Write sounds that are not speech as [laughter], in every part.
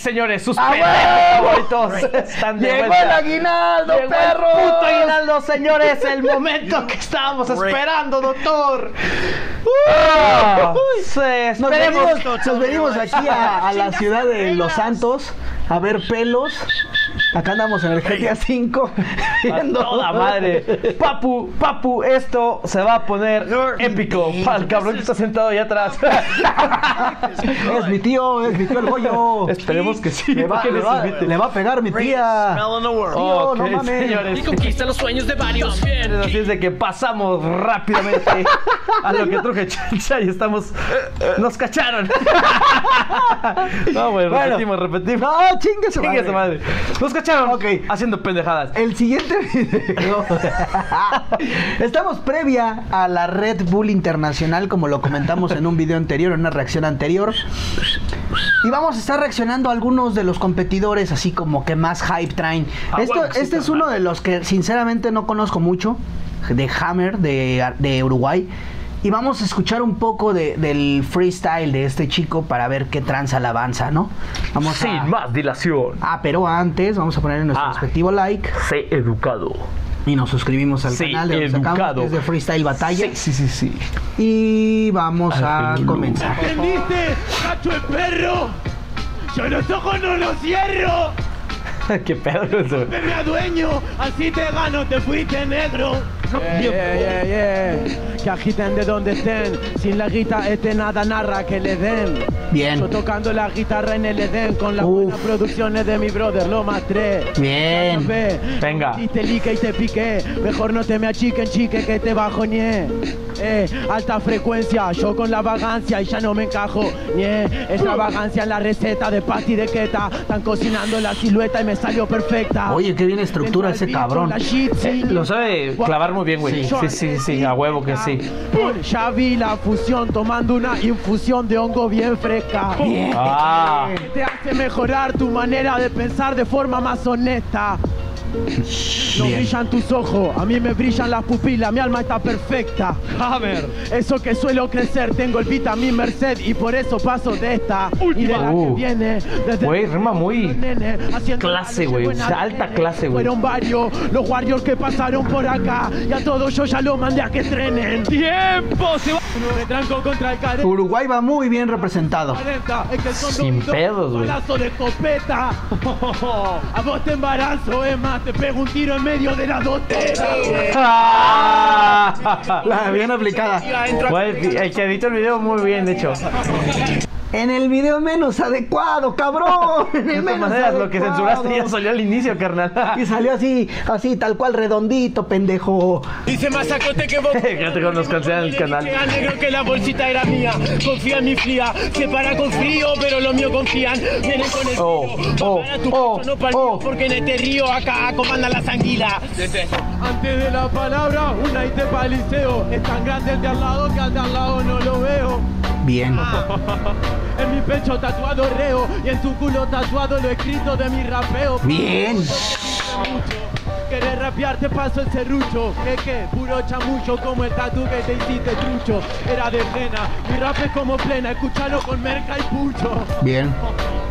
señores, sus ¡A pendejos están de ¡Llegó vuelta. el aguinaldo, Llegó el perro! puto aguinaldo, señores, el momento [laughs] que estábamos esperando, doctor. Ah, Nos venimos, nos venimos aquí a, a la ciudad de Los Santos a ver pelos. Acá andamos en el GTA V A viendo toda madre. Papu, papu, esto se va a poner épico para el cabrón que está sentado allá atrás. [laughs] Es mi tío, es mi tío el Goyo. Esperemos que sí. Le va, que le les va- invite. le va a pegar mi tía. Tío, no Ok, mames. señores. Y conquista los sueños de varios. Así es de que pasamos rápidamente [laughs] a lo que truje chancha y estamos. Nos cacharon. [laughs] No, güey, Bueno. repetimos, repetimos. No, chingue su Chingue su madre. madre. Nos cacharon Ok. haciendo pendejadas. El siguiente [laughs] video. [laughs] Estamos previa a la Red Bull Internacional, como lo comentamos en un video anterior, en una reacción anterior. Y vamos a estar reaccionando a algunos de los competidores, así como que más hype traen. Ah, Esto, bueno, sí, este es uno de los que sinceramente no conozco mucho, de Hammer, de, de Uruguay. Y vamos a escuchar un poco de- del freestyle de este chico para ver qué tranza alabanza, ¿no? Vamos a... Sin más dilación. Ah, pero antes vamos a poner nuestro Ah. respectivo like Sé educado. y nos suscribimos al Sí, canal de educado. que es de Freestyle Batalla. Sí, sí, sí, sí. Y vamos a Al comenzar. ¿Entendiste? ¡Cacho el perro! ¡Yo los ojos no los cierro! [laughs] Qué pedo eso. ¡Me me adueño! ¡Así te gano! ¡Te fuiste negro! Yeah, yeah, yeah. Que agiten de donde estén. Sin la guita, este nada narra que le den. Bien. Yo tocando la guitarra en el Edén con las Uf. buenas producciones de mi brother, lo matré. Bien. Ve, Venga. Y te lique y te piqué. Mejor no te me achiquen, chique, que te bajoñé. Eh, alta frecuencia, yo con la vagancia y ya no me encajo. Nie, extravagancia en la receta de pasti de queta. Están cocinando la silueta y me salió perfecta. Oye, qué bien estructura ese cabrón. Sí. Lo sabe clavar muy bien, güey. Sí, sí, sí, a huevo que sí. Ya vi la fusión tomando una infusión de hongo bien fresca. Ah. Que te hace mejorar tu manera de pensar de forma más honesta. No brillan tus ojos, a mí me brillan las pupilas, mi alma está perfecta. Hammer. Eso que suelo crecer, tengo el beat a mi merced y por eso paso de esta y de la Uh. que viene. Desde Güey, rima muy clase, la güey, o sea, alta clase, güey. Fueron varios los warriors que pasaron por acá y a todos yo ya lo mandé a que trenen. ¡Tiempo! Se va. Contra el. Uruguay va muy bien representado. 40, es que son Sin dos- dos pedos, güey. De escopeta. [laughs] A vos te embarazo, es más, te pego un tiro en medio de la. [laughs] La bien aplicada. Güey, el que editó el video muy bien, de hecho. En el video menos adecuado, cabrón. [laughs] En el menos maneras, lo que adecuado. censuraste ya salió al inicio, carnal. [laughs] Y salió así, así, tal cual, redondito, pendejo. Dice masacote que vos... Fíjate cómo nos cancelan el canal. Negro que la bolsita era mía. Confía en mi fría. Se para con frío, pero lo mío confían. Vienen con el Oh, frío. oh, oh, pecho, no oh. porque en este río acá comandan las anguilas. Antes de la palabra, una y te paliceo. Es tan grande el de al lado que al de al lado no lo veo. Bien. En mi pecho tatuado reo y en tu culo tatuado lo escrito de mi rapeo. Bien. Querés rapear, te paso el serrucho. Que que, puro chamucho como el tatu que te hiciste trucho. Era de pena, mi rap es como plena, escúchalo con merca y pucho. Bien.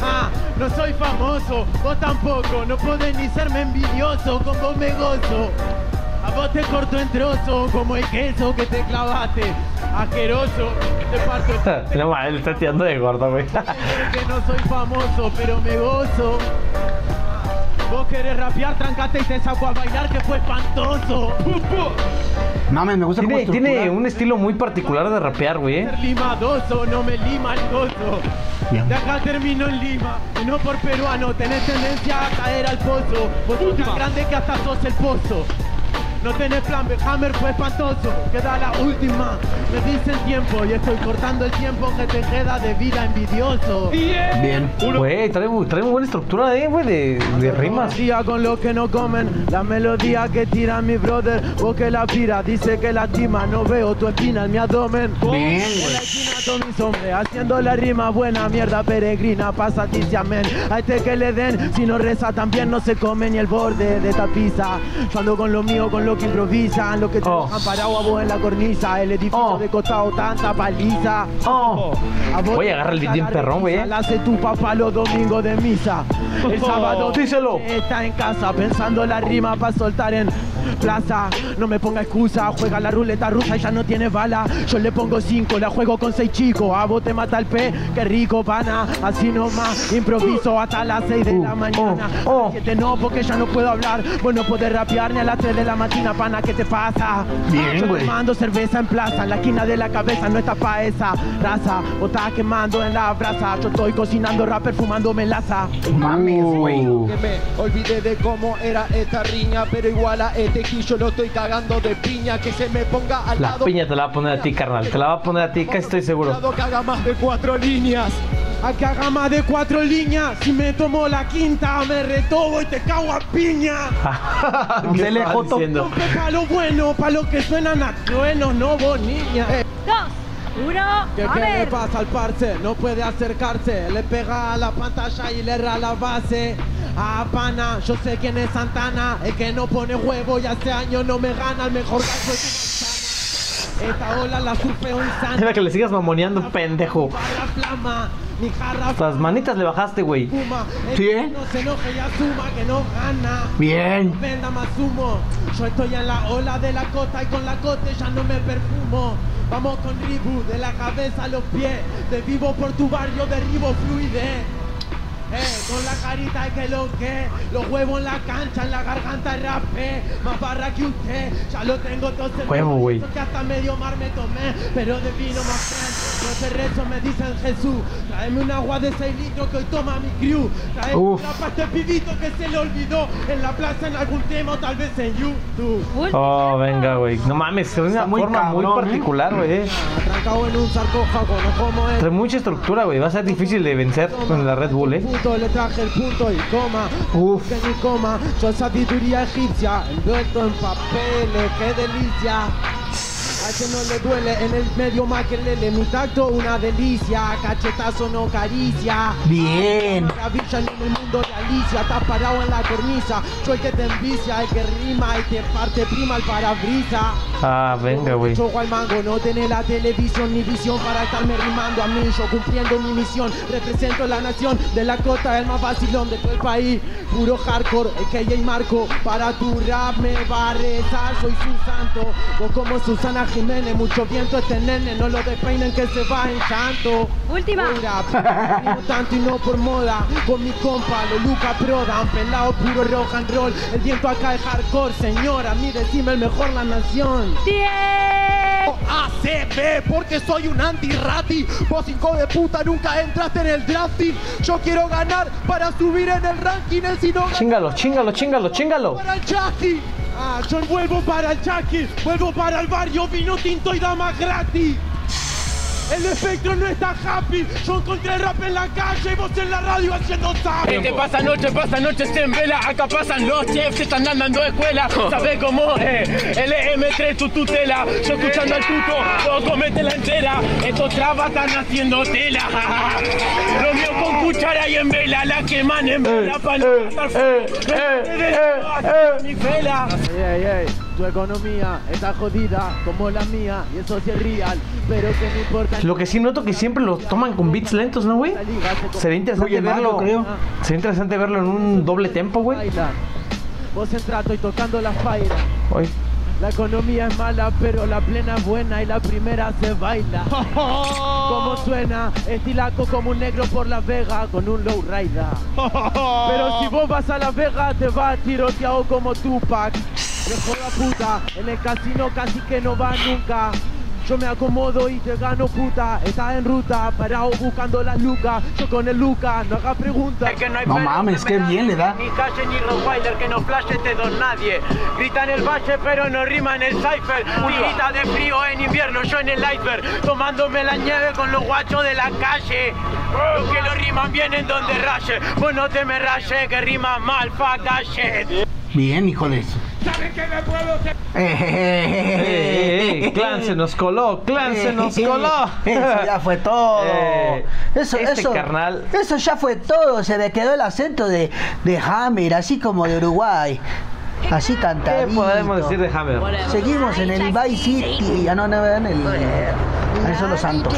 Ah, no soy famoso, vos tampoco, no podés ni serme envidioso, con vos me gozo. A vos te corto en trozos, como el queso que te clavaste. Asqueroso, te parto [laughs] No le está tirando de gordo, güey. que no soy famoso, pero me gozo. Vos querés rapear, trancate y te saco a bailar que fue espantoso. Mames, me gusta cómo Tiene, estructura. tiene un estilo muy particular de rapear, güey. ¿eh? Limadoso, no me lima el gozo. Bien. De acá termino en Lima, y no por peruano, tenés tendencia a caer al pozo. Vos sos tan grande que hasta sos el pozo. No tenés plan, Hammer fue espantoso. Queda la última, me dicen tiempo y estoy cortando el tiempo que te queda de vida envidioso. Bien. Güey, trae, muy- trae muy buena estructura, eh, güey, de, de rimas. Día con lo que no comen, la melodía que tira mi brother, vos que la pira, dice que lastima, no veo tu espina en mi abdomen. Bien, En güey. la esquina haciendo la rima buena, mierda peregrina, pasa dice amén. A este que le den, si no reza también no se come ni el borde de esta pizza. Yo ando con lo mío, con lo que improvisan, lo que te Oh. parado a vos en la cornisa, el edificio Oh. de costado tanta paliza. Oh. A Voy a agarrar el bien perrón, güey, eh. La hace tu papá los domingos de misa. El sábado Díselo. está en casa pensando la rima para soltar en plaza. No me ponga excusa, juega la ruleta rusa y ya no tiene bala. Yo le pongo cinco, la juego con seis chicos. A vos te mata el pe, qué rico, pana. Así nomás, improviso hasta las seis de la mañana. oh, oh. A las siete no, porque ya no puedo hablar. Vos no podés rapear ni a las 3 de la mañana, pana, ¿qué te pasa? Bien, Yo güey. tomando cerveza en plaza, en la esquina de la cabeza no está pa' esa raza. Estás quemando en la brasa, yo estoy cocinando rap perfumando melaza. Mames, güey. Que me olvidé de cómo era esta riña, pero igual a este quillo lo estoy cagando de piña. Que se me ponga al La lado. piña te la va a poner a ti, carnal. Te la va a poner a ti, casi estoy seguro. que haga más de cuatro líneas. A que haga más de cuatro líneas, si me tomo la quinta me retobo y te cago a piña. [laughs] ¿Qué Joto. diciendo? Pa' lo bueno, pa' lo que suenan a truenos, no vos niña. Eh, Dos, uno, ¿Qué, a qué le pasa al parce? No puede acercarse, le pega a la pantalla y le erra la base. A pana, yo sé quién es Santana, el que no pone huevo y hace años no me gana, el mejor gallo es Esta ola la surfeo insana. Era que le sigas mamoneando, pendejo. Las manitas le bajaste, güey. ¿Sí. Bien. Venda más humo. Yo estoy en la ola de la costa y con la cote ya no me perfumo. Vamos con Ribu, de la cabeza a los pies. De vivo por tu barrio, derribo fluidez. Eh, con la carita que lo que, los huevos en la cancha, en la garganta rapé, más barra que usted, ya lo tengo todo Huevo, güey. que hasta medio mar me tomé, pero de vino más friend, no te rezo, me dicen Jesús, tráeme un agua de 6 litros que hoy toma mi crew, tráeme Uf. una para este pibito que se le olvidó en la plaza en algún tema o tal vez en YouTube. Oh, venga, güey. No mames, es una muy forma muy cabrón, ¿eh? particular, güey. eh. Atrancado en un sarcófago, no como es. Trae mucha estructura, güey. Va a ser difícil de vencer con la Red Bull, eh. Punto, le traje el punto y coma. Uf. Que ni coma. Yo sabiduría egipcia, envuelto en papeles, qué delicia. A que no le duele en el medio más que lele. Mi tacto una delicia, cachetazo no caricia. Bien. Maravilla en el mundo de Alicia, estás parado en la cornisa. Yo el que te envicia, el que rima, el que parte prima el parabrisa. Ah, venga, güey. Choco al mango, no tiene la televisión ni visión para estarme rimando a mí. Yo cumpliendo mi misión, represento la nación de la costa, el más vacilón de todo el país. Puro hardcore, el que Marco, para tu rap me va a rezar, soy su santo. Vos como Susana Jiménez, mucho viento este nene, no lo despeinen que se va en llanto. Última. Rap, [laughs] tanto y no por moda, con mi compa, lo Luca Prodan, pelado puro rock and roll. El viento acá es hardcore, señora, a mí decime el mejor la nación. Tiempo. ACB porque soy un anti-rati. Vos hijo de puta nunca entraste en el drafting. Yo quiero ganar para subir en el ranking. El si no gana Chíngalo, chíngalo, chíngalo, chíngalo. para el Chucky. Ah, yo vuelvo para el Chucky, vuelvo para el barrio, vino tinto y damas gratis. El espectro no está happy, yo encontré el rap en la calle y vos en la radio haciendo zap. Este pasa noche, pasa noches en vela. Acá pasan los chefs, están andando de escuela. [laughs] ¿Sabes cómo? Eh, LM3 tu tutela. Yo escuchando al tuto, todo comete la entera. Estos trabas están haciendo tela. [laughs] Lo mío con cuchara y en vela. La queman en vela para no estar mi vela. Tu economía está jodida como la mía y eso sí es real, pero que no importa. Lo que sí noto que siempre lo toman con beats lentos, ¿no, güey? Sería interesante verlo. creo. Sería interesante verlo en un doble tempo, güey. Vos entrato y tocando la faira. La economía es mala, pero la plena es buena y la primera se baila. [laughs] Como suena, estilaco como un negro por Las Vegas con un low rider. [laughs] Pero si vos vas a Las Vegas te vas tiroteado como Tupac. Hijo de puta, en el casino casi que no va nunca. Yo me acomodo y te gano puta. Estás en ruta, parado buscando las lucas. Yo con el Luca, no hagas preguntas. Es que no hay No mames, que qué me bien le da. Ni calle ni Rottweiler que no flashe te don nadie. Grita en el valle pero no rima en el cipher. Tirita de frío en invierno, yo en el iceberg. Tomándome la nieve con los guachos de la calle. Los que lo riman vienen donde raye. Vos no te me raye que rima mal, fuck that shit. Bien, hijo de eso. ¿Saben qué me puedo ser? ¡Ey, ey! ¡Clan se nos coló! ¡Clan se nos coló! [laughs] Eso ya fue todo. Eh, eso, este eso, carnal- Eso ya fue todo. Se me quedó el acento de, de Hammer, así como de Uruguay. Así ¿Qué cantadito. podemos decir de Hammer? Seguimos en el Vice City. Ah, no, no, en el. Ahí son los santos.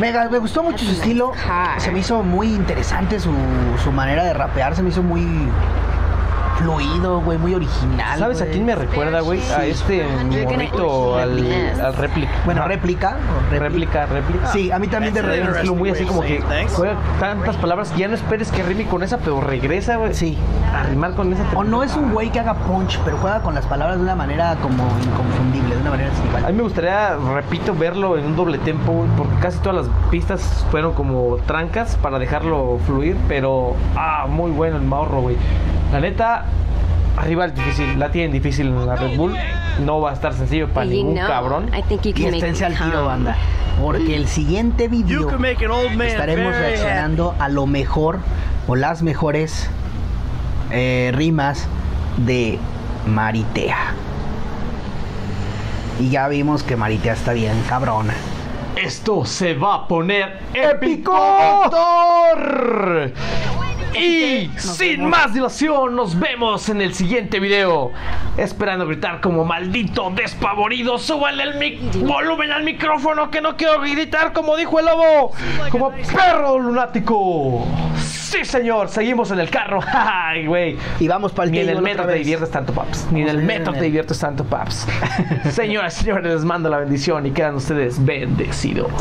Me, me gustó mucho su estilo. Se me hizo muy interesante su, su manera de rapear. Se me hizo muy fluido, güey, muy original. ¿Sabes a quién me recuerda, güey? A este morrito, al, al réplica. Bueno, Ajá. réplica. Réplica, réplica. Sí, a mí también de estilo muy así como que juega tantas palabras que ya no esperes que rime con esa, pero regresa, güey. Sí. A rimar con esa. O no es un güey que haga punch, pero juega con las palabras de una manera como inconfundible, de una manera así. A mí me gustaría, repito, verlo en un doble tempo, güey, porque casi todas las pistas fueron como trancas para dejarlo fluir, pero ah, muy bueno el Mauro, güey. La neta, arriba el difícil, la tienen difícil en la Red Bull, no va a estar sencillo para ningún know, cabrón. I think you Y can make esténse al tiro, banda. Porque el siguiente video estaremos reaccionando a lo mejor o las mejores eh, rimas de Maritea. Y ya vimos que Maritea está bien cabrona. Esto se va a poner épico, ¡Épico! doctor. Y sin más dilación, nos vemos en el siguiente video. Esperando gritar como maldito despavorido. Súbanle el mic- volumen al micrófono que no quiero gritar como dijo el lobo. Como perro lunático. Sí, señor. Seguimos en el carro. [laughs] Ay, güey. Y vamos para el Ni en el metro te diviertes tanto, paps. Ni en el metro te diviertes tanto, paps. [laughs] Señoras señores, les mando la bendición y quedan ustedes bendecidos.